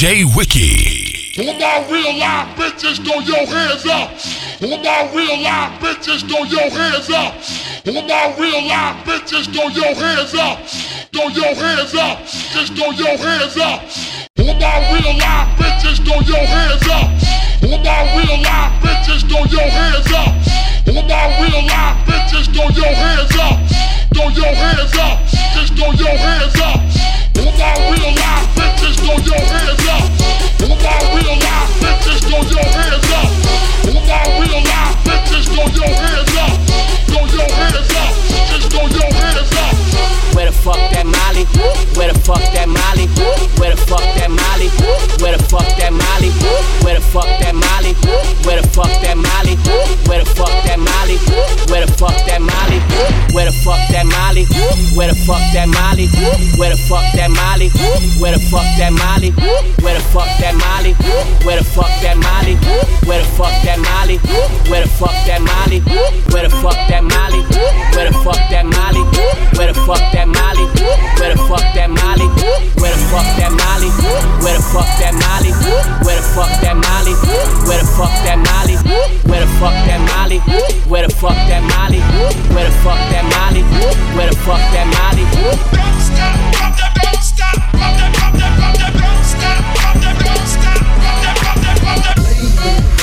DJ Wiki. All my real life bitches, throw your hands up. All my real life bitches, throw your hands up. All my real life bitches, throw your hands up. Throw your hands up. Just throw your hands up. All my real life bitches, throw your hands up. All my real life bitches, throw your hands up. All my real life bitches, throw your hands up. Throw your hands up. Just throw your hands up. All my real life bitches, throw your hands up. All my real life bitches, throw your hands up. All my real life bitches, throw your hands up. Throw your hands up. Just throw your. Where the fuck that Molly? Where the fuck that Molly? Where the fuck that Molly? Where the fuck that Molly? Where the fuck that Molly? Where the fuck that Molly? Where the fuck that Molly? Where the fuck that Molly? Where the fuck that Molly? Where the fuck that Molly? Where the fuck that Molly? Where the fuck that Molly? Where the fuck that Molly? Where the fuck that Molly? Where the fuck that Molly? Where the fuck that Molly? Where the fuck that Molly? Where the fuck that Molly? Where the fuck that Molly? Where the fuck that Molly? Where the fuck that Molly? Where the fuck that Molly? Where the fuck that Molly? Where the fuck that Molly? Where the fuck that Molly? Where the fuck that Molly? Where the fuck that Molly? Where the fuck that Molly? Don't stop, pump that, don't stop, pump that, pump that, pump that, don't stop, pump that, don't stop, pump that, pump that, pump that.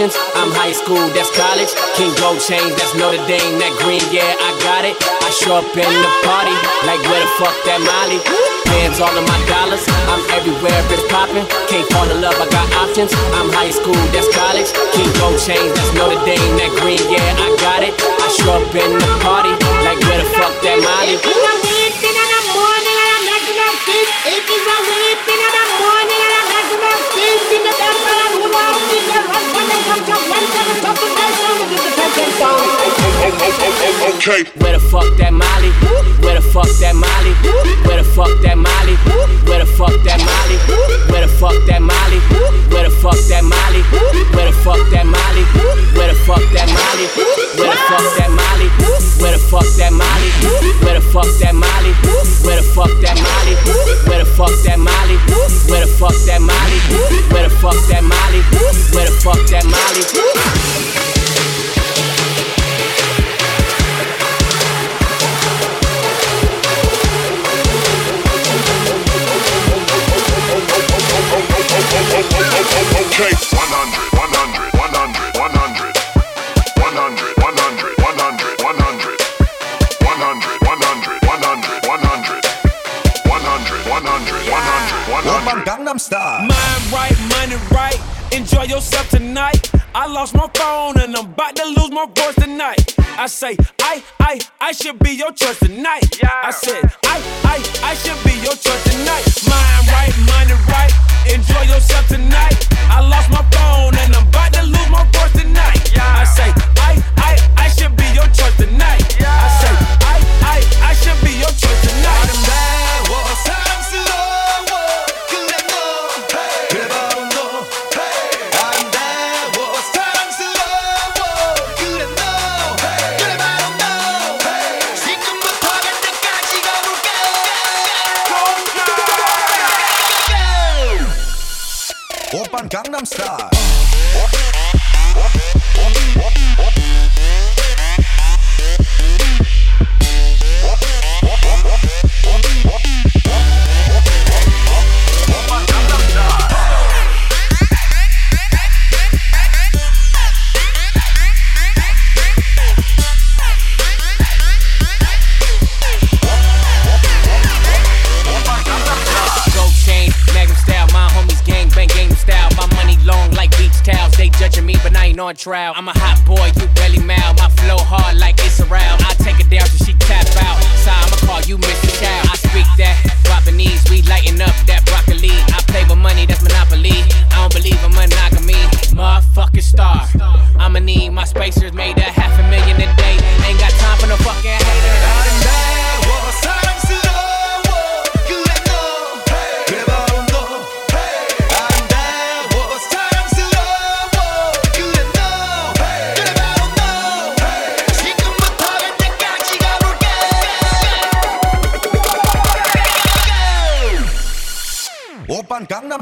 Options. I'm high school, that's college. King Gold Chain, that's Notre Dame. That green, yeah, I got it. I show up in the party, like where the fuck that Molly? Bands all of my dollars, I'm everywhere, bitch poppin'. Can't fall in love, I got options. I'm high school, that's college. King Gold Chain, that's Notre Dame. That green, yeah, I got it. I show up in the party, like where the fuck that Molly? Okay. Where the fuck that Molly? Where the fuck that Molly? Where the fuck that Molly? Where the fuck that Molly? Where the fuck that Molly? Where the fuck that Molly? Where the fuck that Molly? Where the fuck that Molly? Where the fuck that Molly? Where the fuck that Molly? Where the fuck that Molly? Where the fuck that Molly? Where the fuck that Molly? Where the fuck that Molly? Where the fuck that Molly? Where the fuck that Molly? case. 100, 100, 100, 100. 100, 100, 100, 100. 100, 100, 100, 100. 100, 100, 100, 100. Gangnam Style. Mind right, money right. Enjoy yourself tonight. I lost my phone and I'm about to lose my voice I say, I, I, I should be your choice tonight. I said, I, I, I should be your choice tonight. Mind right, money right. Enjoy yourself tonight. I lost my phone and I'm about trial. I'm a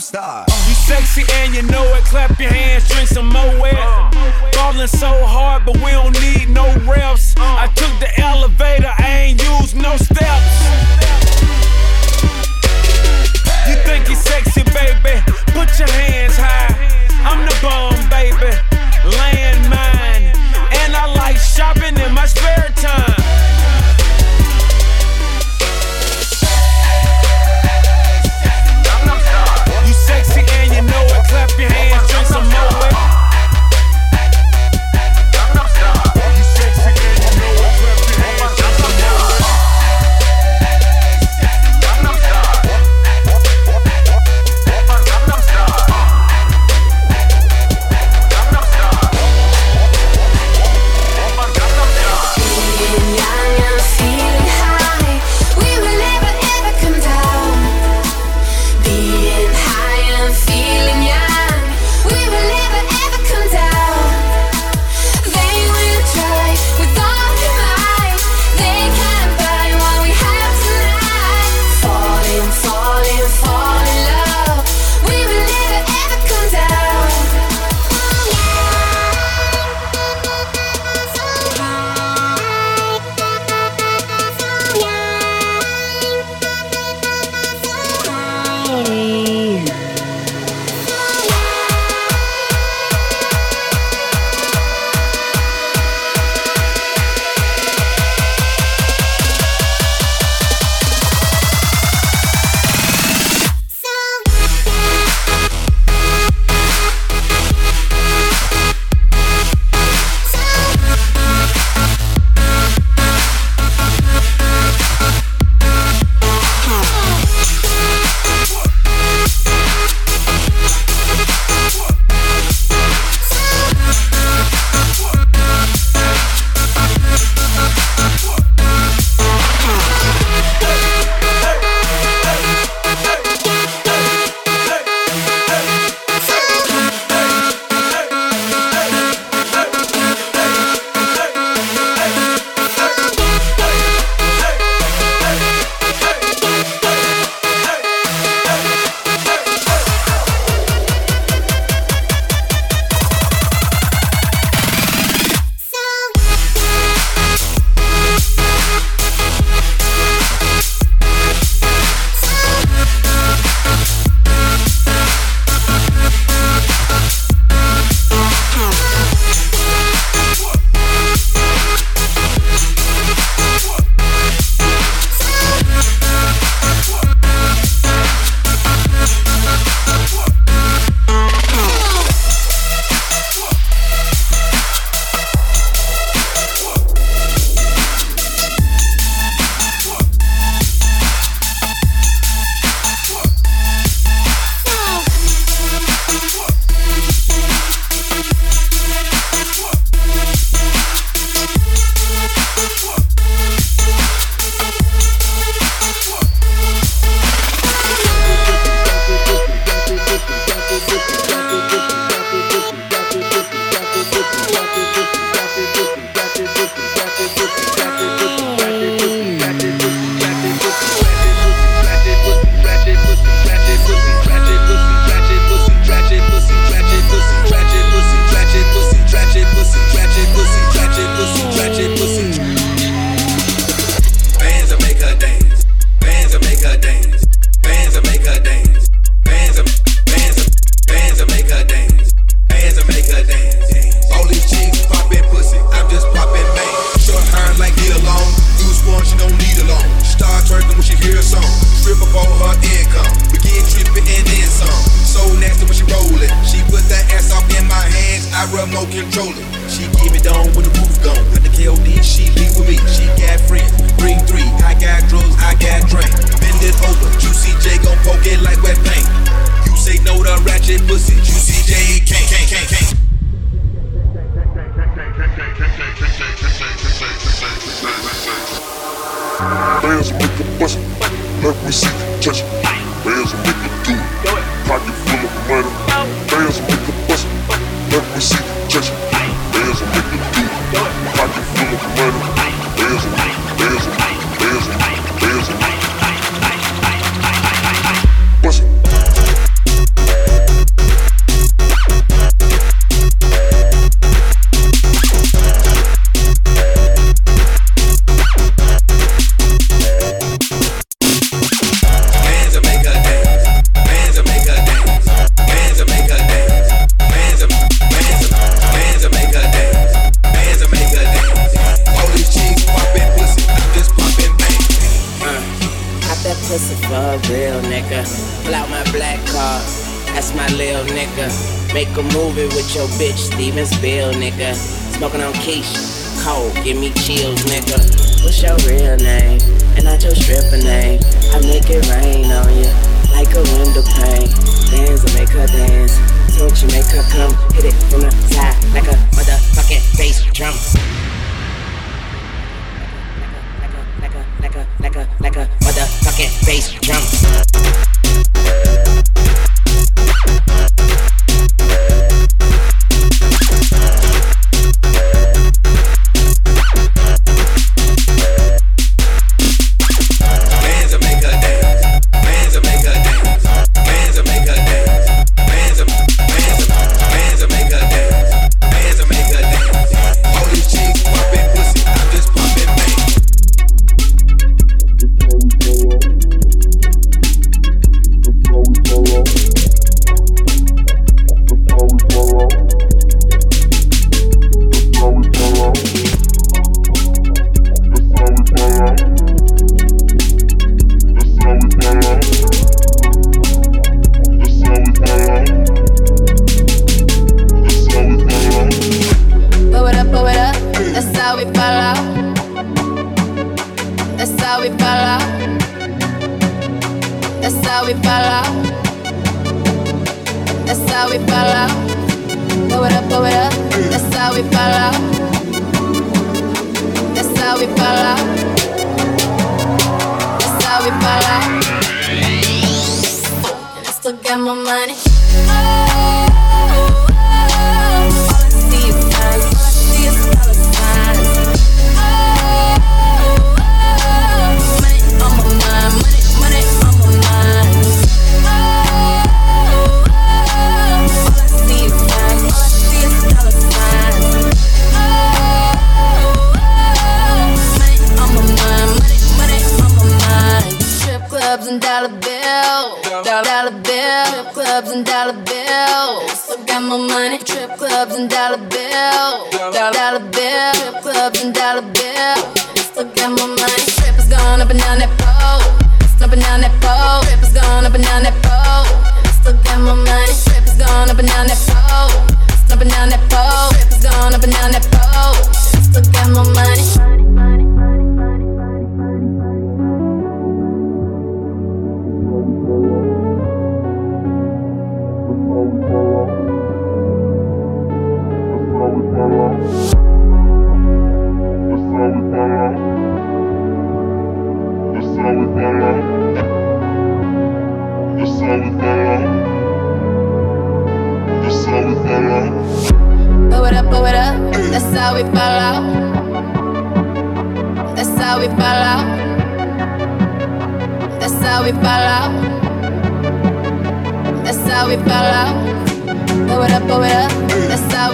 star.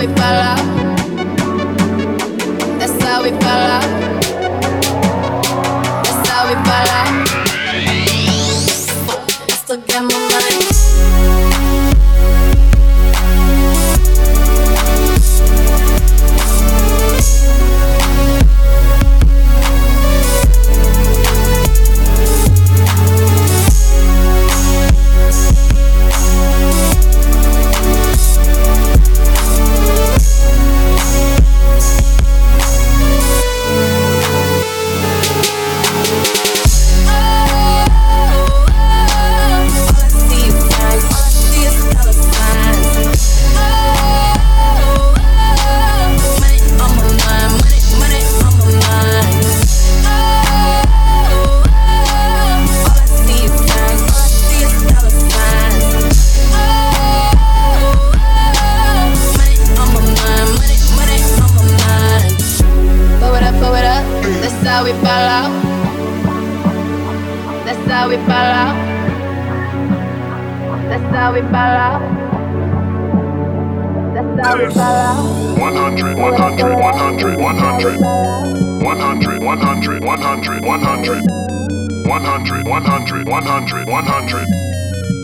That's how 100, 100, 100, 100, 100, 100, 100, 100, 100, 100, 100, 100.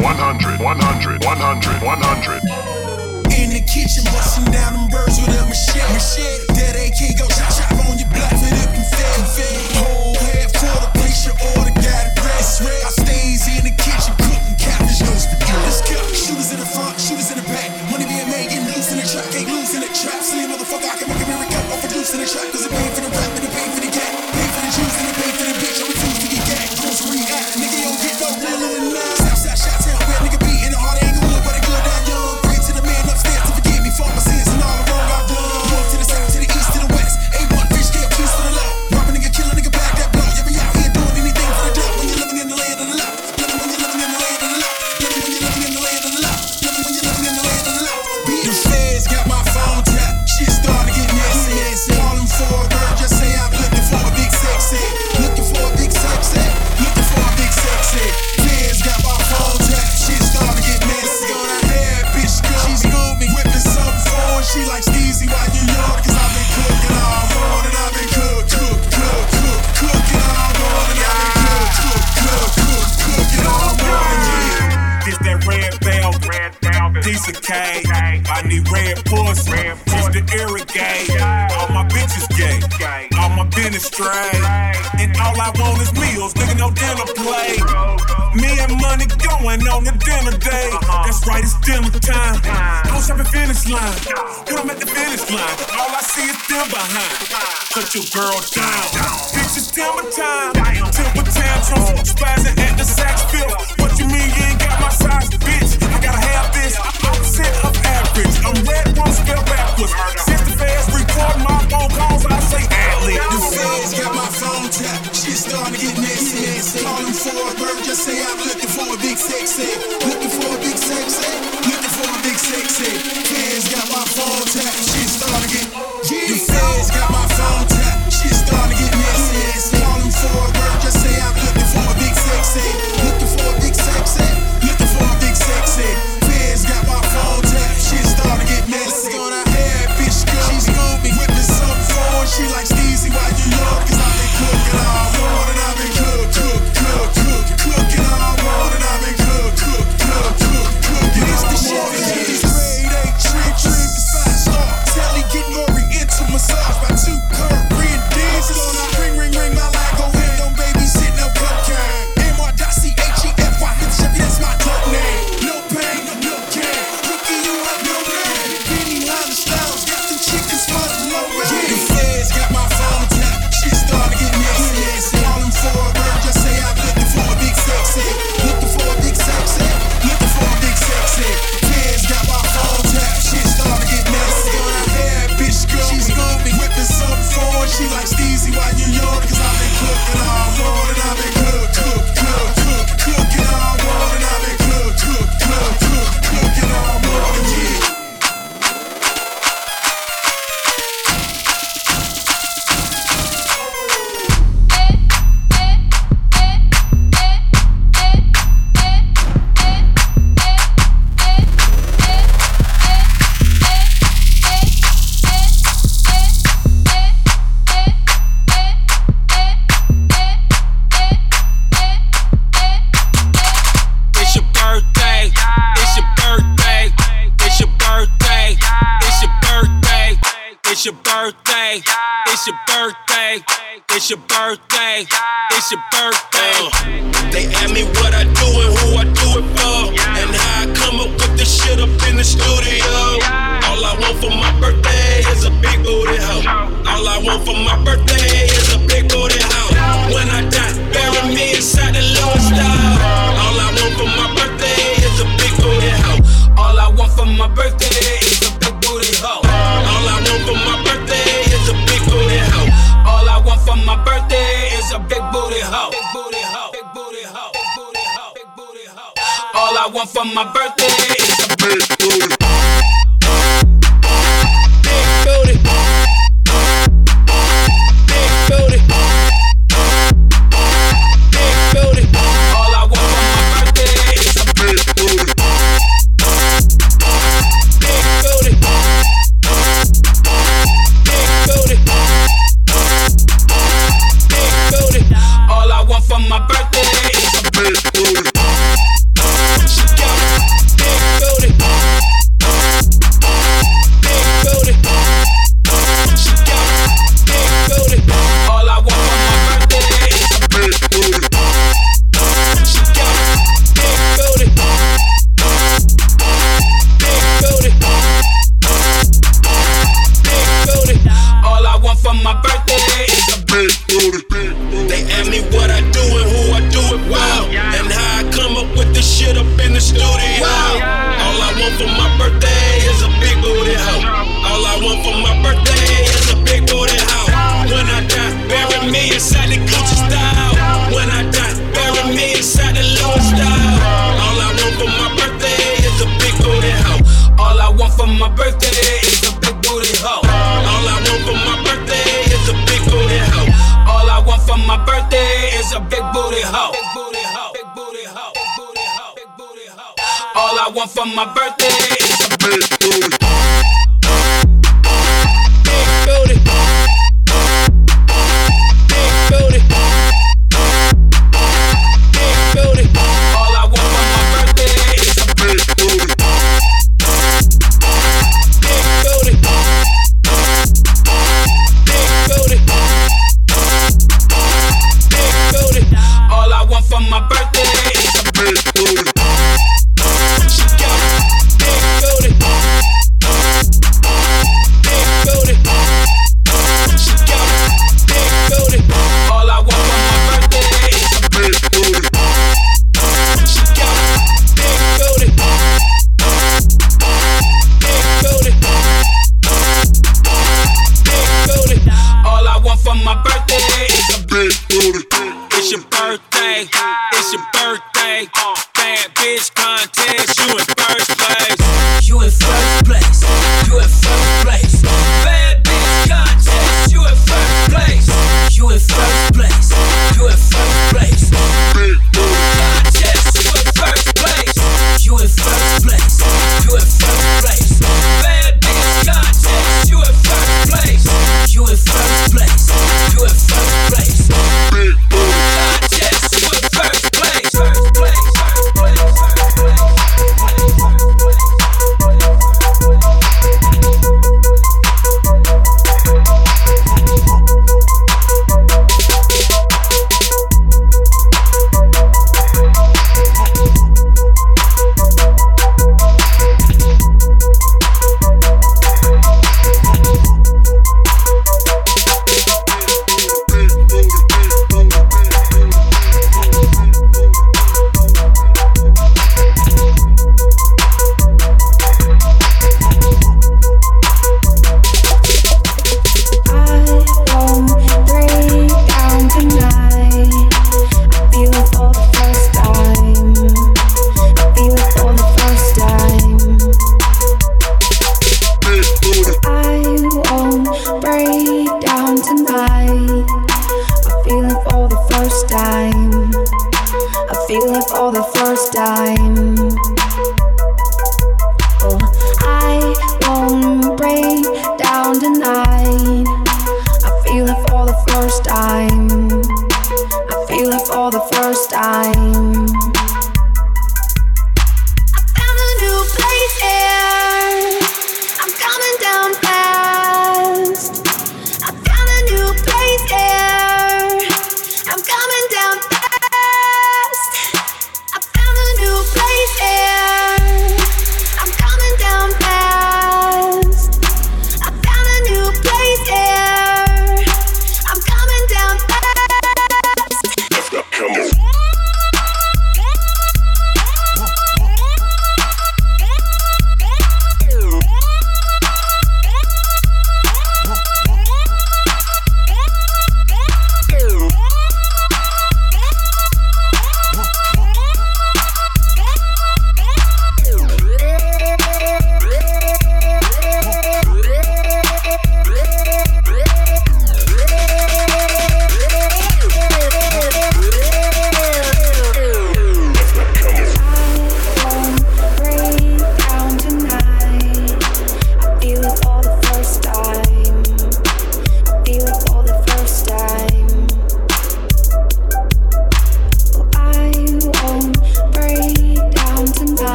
100, 100, 100, 100. In the kitchen, busting down them birds with a machete. machete. AK go chop chop on your block for the confetti. Whole half quarter, place your order, got it rest. I stays in the kitchen, cooking cabbage, no spaghetti. Let's. Shooters in the front, shooters in the back. fuck, I can make a miracle off a juice in the track, cause it made for the rap. on the dinner day. That's right, it's dinner time. I'm shopping finish line. When I'm at the finish line, all I see is them behind. Cut your girl down. Bitch, it's dinner time. Timber tantrums, spazzing at the sax field. What you mean you ain't got my size, bitch? I gotta have this. I'm set of average. I'm red, one spell backwards. Since the fast record my phone calls, I say ad you The got my phone tapped bird, just say I'm looking for a big sexy. Looking for a big sexy. Looking for a big sexy. Fans got my phone tapped. She's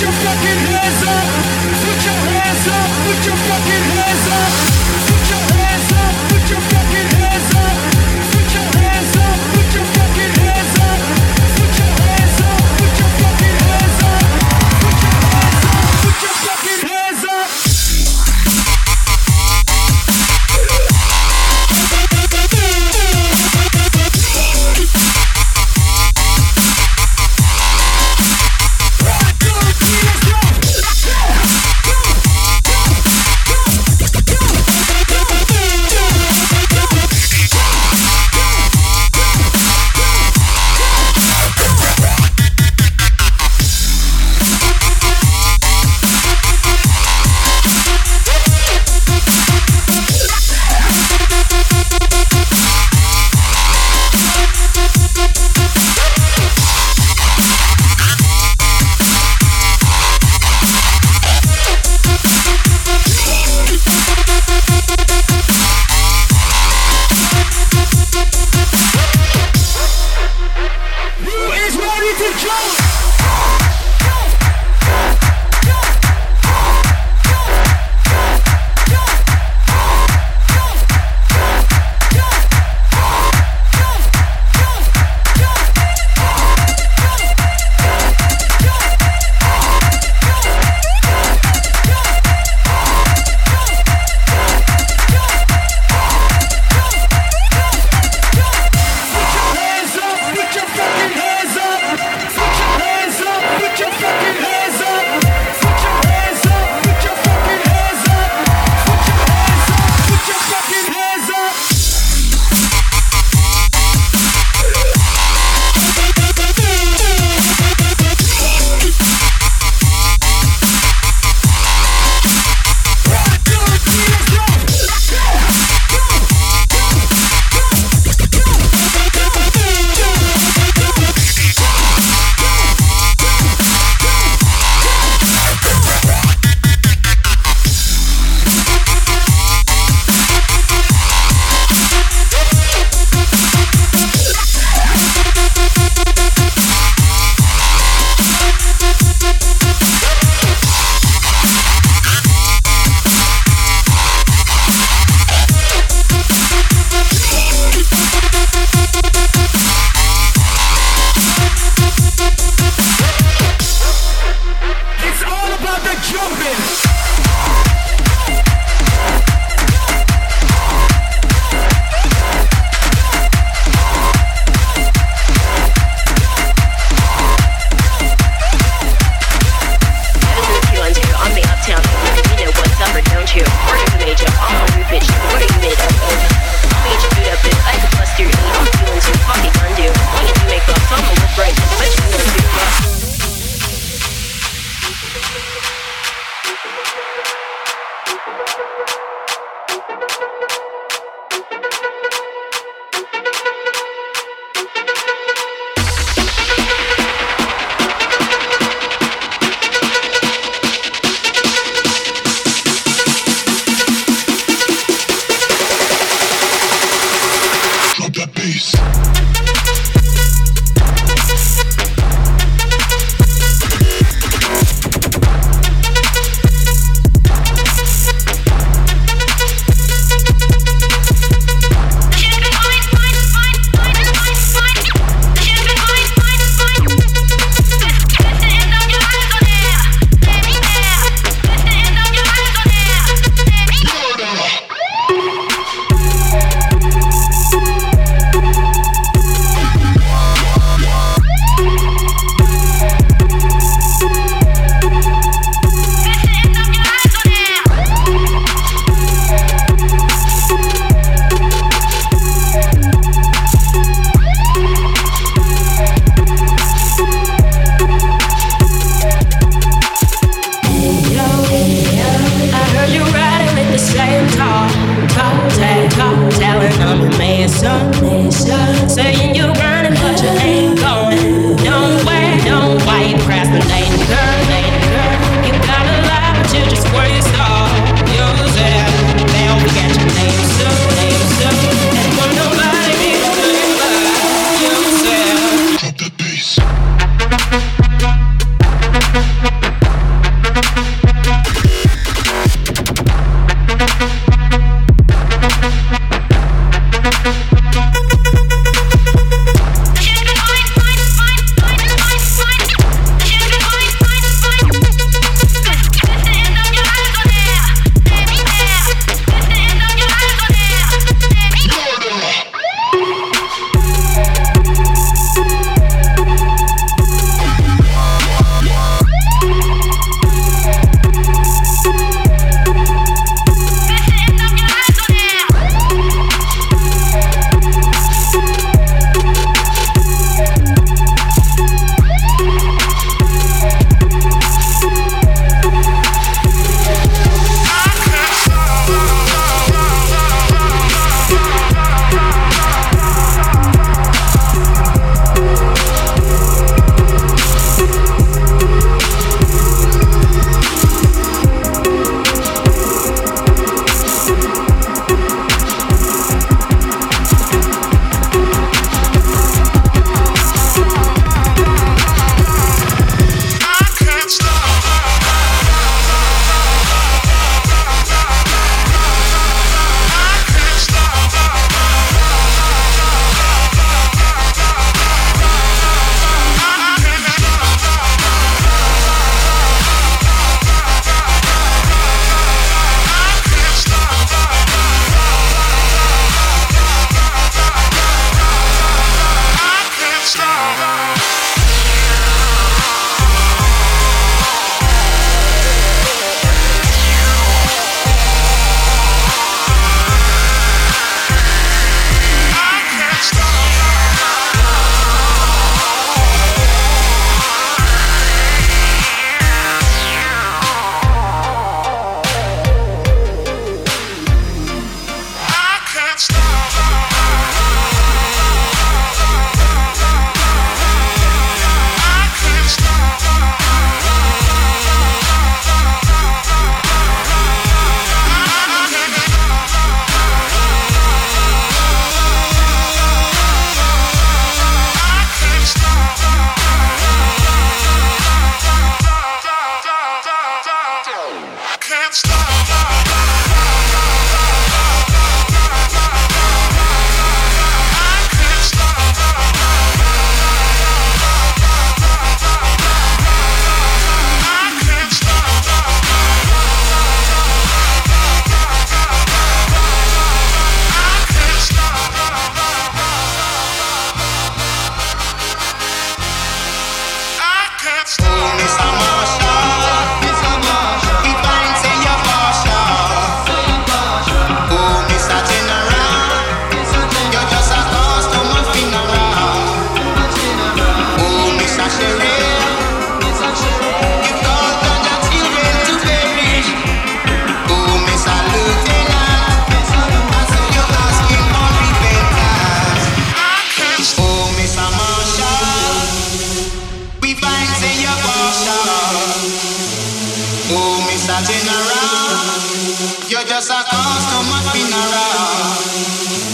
Put your fucking hands up. Put your hands up. Put your fucking hands up. That bass. Just a customer been around.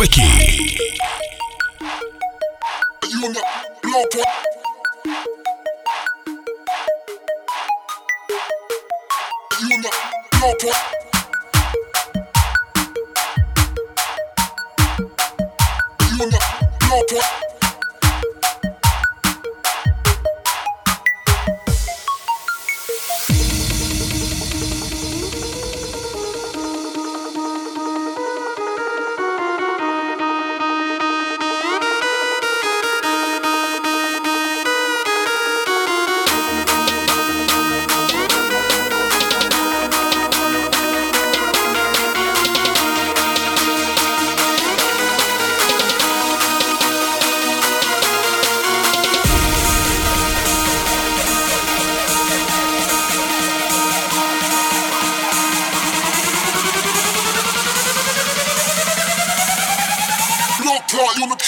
Wiki.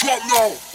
Part, you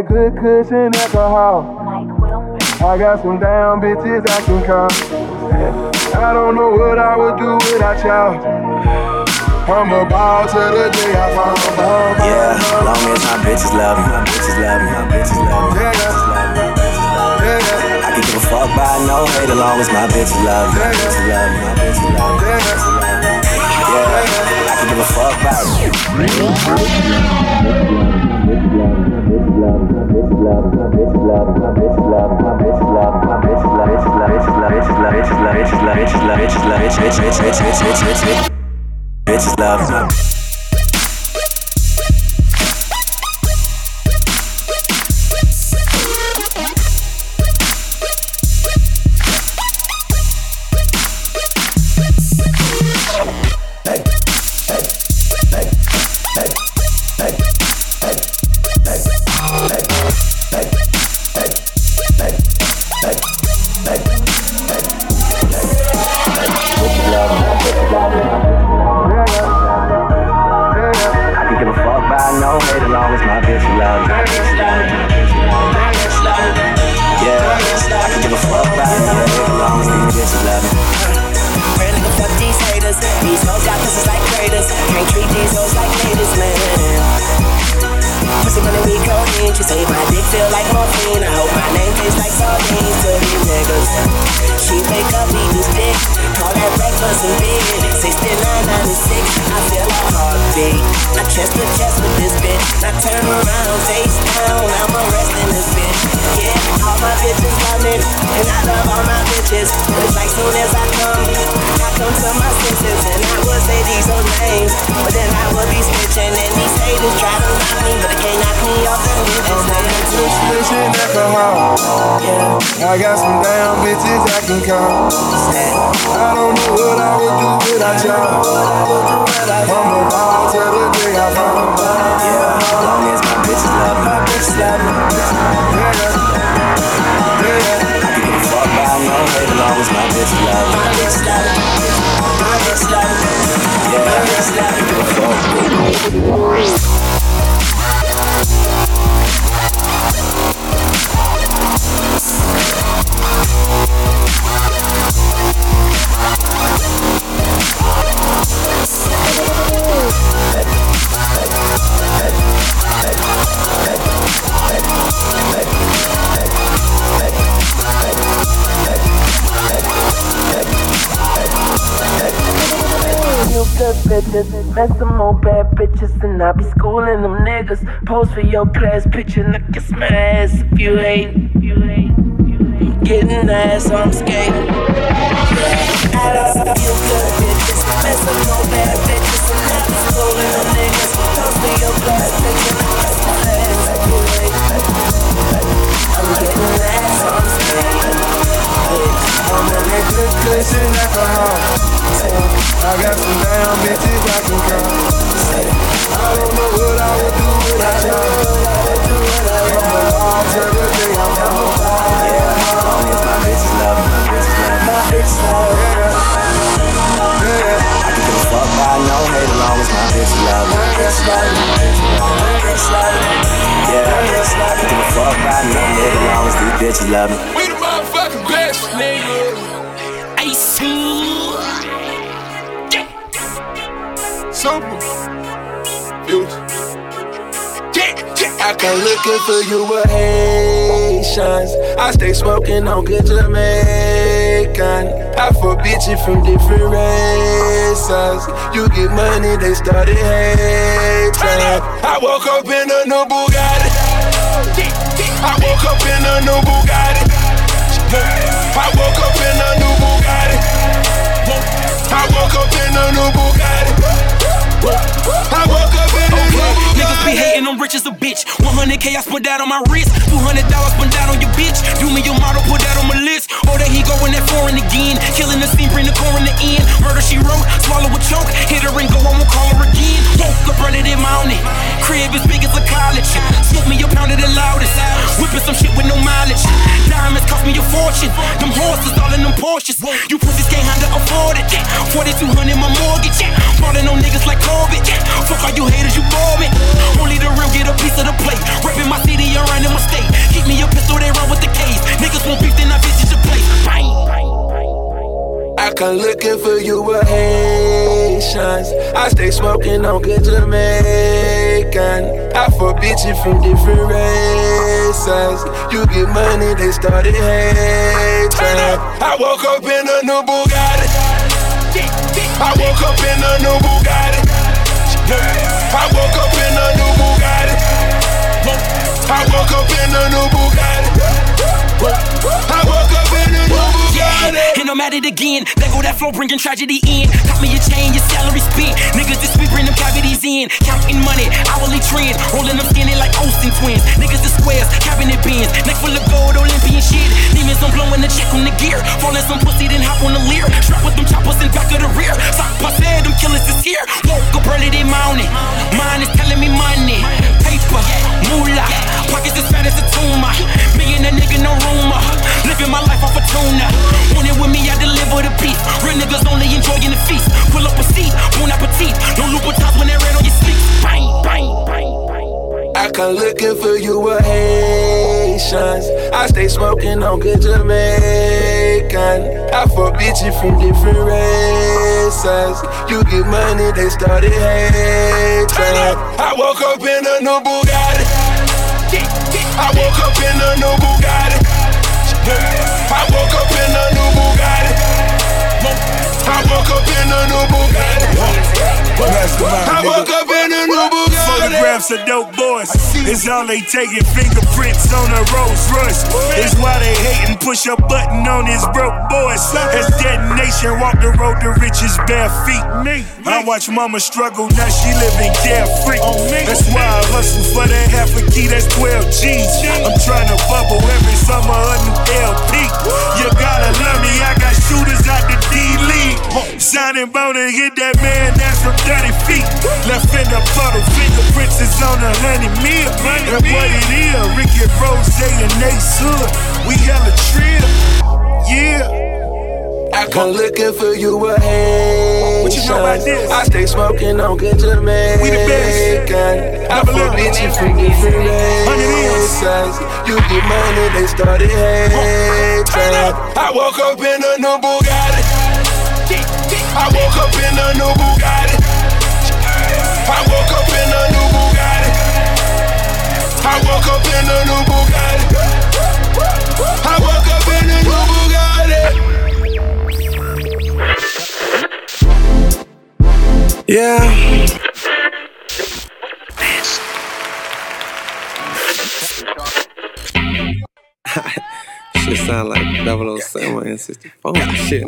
that good cushion alcohol. I got some down bitches I can call. I don't know what I would do without y'all. I'm a ball to the day I fall. Yeah, long as my bitches love me, my bitches love me, my bitches love me. Yeah, yeah. I can give a fuck by no hate as long as my bitches love me, my bitches love me, my bitches love me. Yeah, I can give a fuck by love. Met some more bad bitches, and I be schooling them niggas. Pose for your class picture, and I kiss my ass if you hate. I'm getting ass, I'm skating. I got some damn bitches I can call. I don't know what I would do without y'all. I'm a ball till the day I fall. Yeah, my bitches love me, bitches love me. I can give a fuck as long as my bitches love me. My bitch love me. My bitch love me. Yeah, I can give a fuck as long as these bitches love me. Super. I come looking for you with Haitians. I stay smoking on good Jamaican. I for bitches from different races. You get money, they started hating. I woke up in a new Bugatti. I woke up in a new Bugatti. I woke up in a new Bugatti. I woke up in a new Bugatti. I woke up in new Bugatti. Niggas be hating, I'm rich as a bitch. 100k, I spent that on my wrist. $200 spent that on your bitch. Do me your model, put that on my list. Oh, there he going that foreign again. Killing the scene, bring the core in the end. Murder she wrote, swallow a choke. Hit her and go, I won't call her again. Woke up running in mountain. Crib as big as a college. Smoke me a pound of the loudest. Whipping some shit with no mileage. Diamonds cost me a fortune. Them horses all in them Porsches. You pussies can't handle afford it. 4200 my mortgage. Ballin' on niggas like Corbett. Fuck all you haters, you bore me. Only the real get a piece of the plate. Reppin' my city and running my state. Keep me a pistol, they run with the case. Niggas won't beef, then I visit your place. Bang. I come looking for you with Haitians. I stay smoking on good Jamaican. I for bitches from different races. You get money, they started hating. I woke up in a new Bugatti. I woke up in a new Bugatti. I woke up in a new Bugatti. I woke up in a new Bugatti. I woke I'm at it again. There go that flow, bringing tragedy in. Got me a chain, your salary spent. Niggas just week bring them cavities in. Counting money, hourly trend. Rolling them skinny like Olsen twins. Niggas the squares, cabinet bins. Neck full of gold, Olympian shit. Demons, I'm blowing the check on the gear. Falling some pussy, then hop on the Lear. Strap with them choppers in back of the rear. Sock passe, them killers is here. Woke up early, they mounting. Mine is telling I stay smoking on good Jamaican. I for bitches from different races. You get money, they started hating. I woke up in a new Bugatti. I woke up in a new Bugatti. I woke up in a new Bugatti. I woke up in a new Bugatti. I woke up in a new Bugatti. grab some dope boys. It's all they taking fingerprints on a Rolls Royce. It's why they hating, push a button on his broke boys. As detonation, walk the road to riches bare feet. I watch mama struggle, now she living carefree. That's why I hustle for that half a key, that's 12 G's. I'm trying to bubble every summer a new LP. You gotta love me, I got shooters out the Signing bone and hit that man, that's from 30 feet. Left in the puddle, fingerprints is on a honey meal. And what it is, Ricky Rose and Ace Hood. We hella trill, yeah. I come looking for you a Haitian. What you know about this? I stay smoking on good Jamaican. We the best. I fuck bitches from different races. You get money, they started hating. I woke up in a new Bugatti. I woke up in a new Bugatti. I woke up in a new Bugatti. I woke up in a new Bugatti. I woke up in a new Bugatti. Yeah. shit sound like 007 and 64 and shit.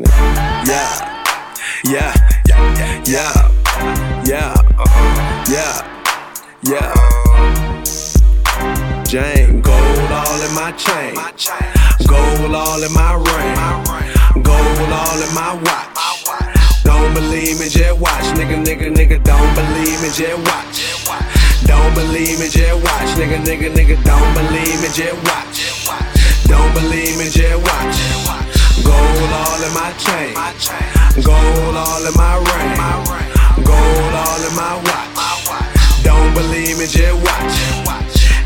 Yeah. Yeah. Yeah. Yeah. Yeah. Yeah. Yeah. Jane, gold all in my chain. Gold all in my ring. Gold all in my watch. Don't believe me, just watch. Nigga, nigga, nigga, don't believe me, just watch. Don't believe me, just watch. Nigga, nigga, nigga, don't believe me, just watch. Don't believe me, just watch. Gold all in my chain. Gold all in my ring. Gold all in my watch. Don't believe me, just watch.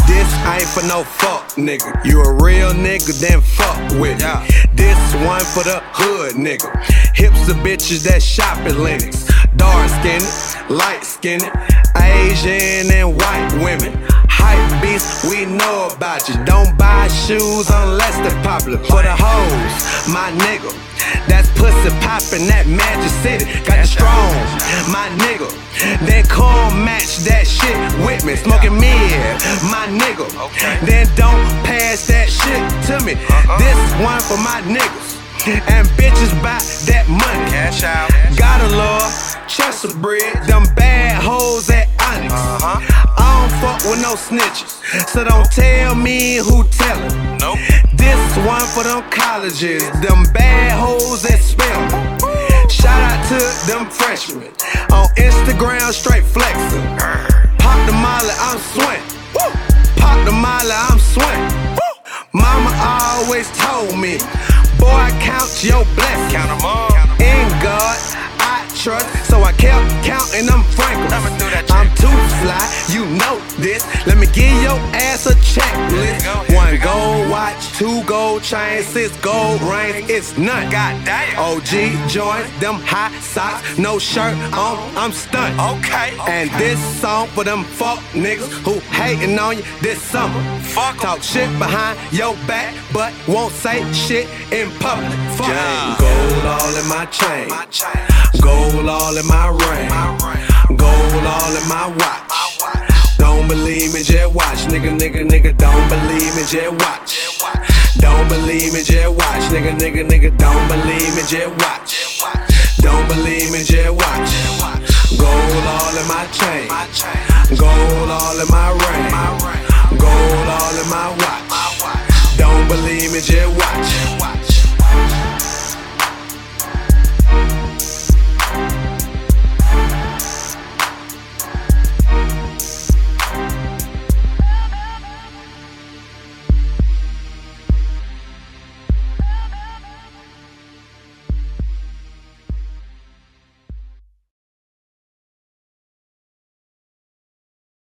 This ain't for no fuck, nigga. You a real nigga, then fuck with me. This one for the hood, nigga. Hips of bitches that shop at Lenox. Dark skinned, light skinned, Asian and white women. Hype beast, we know about you. Don't buy shoes unless they're popular. For the hoes, my nigga. That's pussy poppin' that Magic City. Got the strong, my nigga. Then come match that shit with me. Smoking mid, my nigga. Then don't pass that shit to me. Uh-huh. This one for my niggas. And bitches buy that money. Cash out. Gotta love Chester bread. Them bad hoes at Onyx. Fuck with no snitches. So don't tell me who tellin'. Nope. This one for them colleges. Them bad hoes that spell. Shout out to them freshmen. On Instagram, straight flexin'. Pop the molly, I'm swing. Pop the molly, I'm swing. Mama always told me, boy, count your blessings. Count 'em up. In God, So I kept counting them frankly. I'm too fly, you know this. Let me give your ass a checklist. One gold watch, two gold chains, six gold rings. It's none. God damn. OG joints, them high socks, no shirt on. I'm stunned. Okay. And this song for them fuck niggas who hating on you this summer. Fuck Talk shit behind your back, but won't say shit in public. Fuck. Gold all in my chain. Gold all in my ring. Gold all in my watch. Don't believe me, just watch. Nigga, nigga, nigga, don't believe me, just watch. Don't believe me, just watch. Nigga, nigga, nigga, don't believe me, just watch. Don't believe me, just watch. Gold all in my chain. Gold all in my ring. Gold all in my watch. Don't believe me, just watch.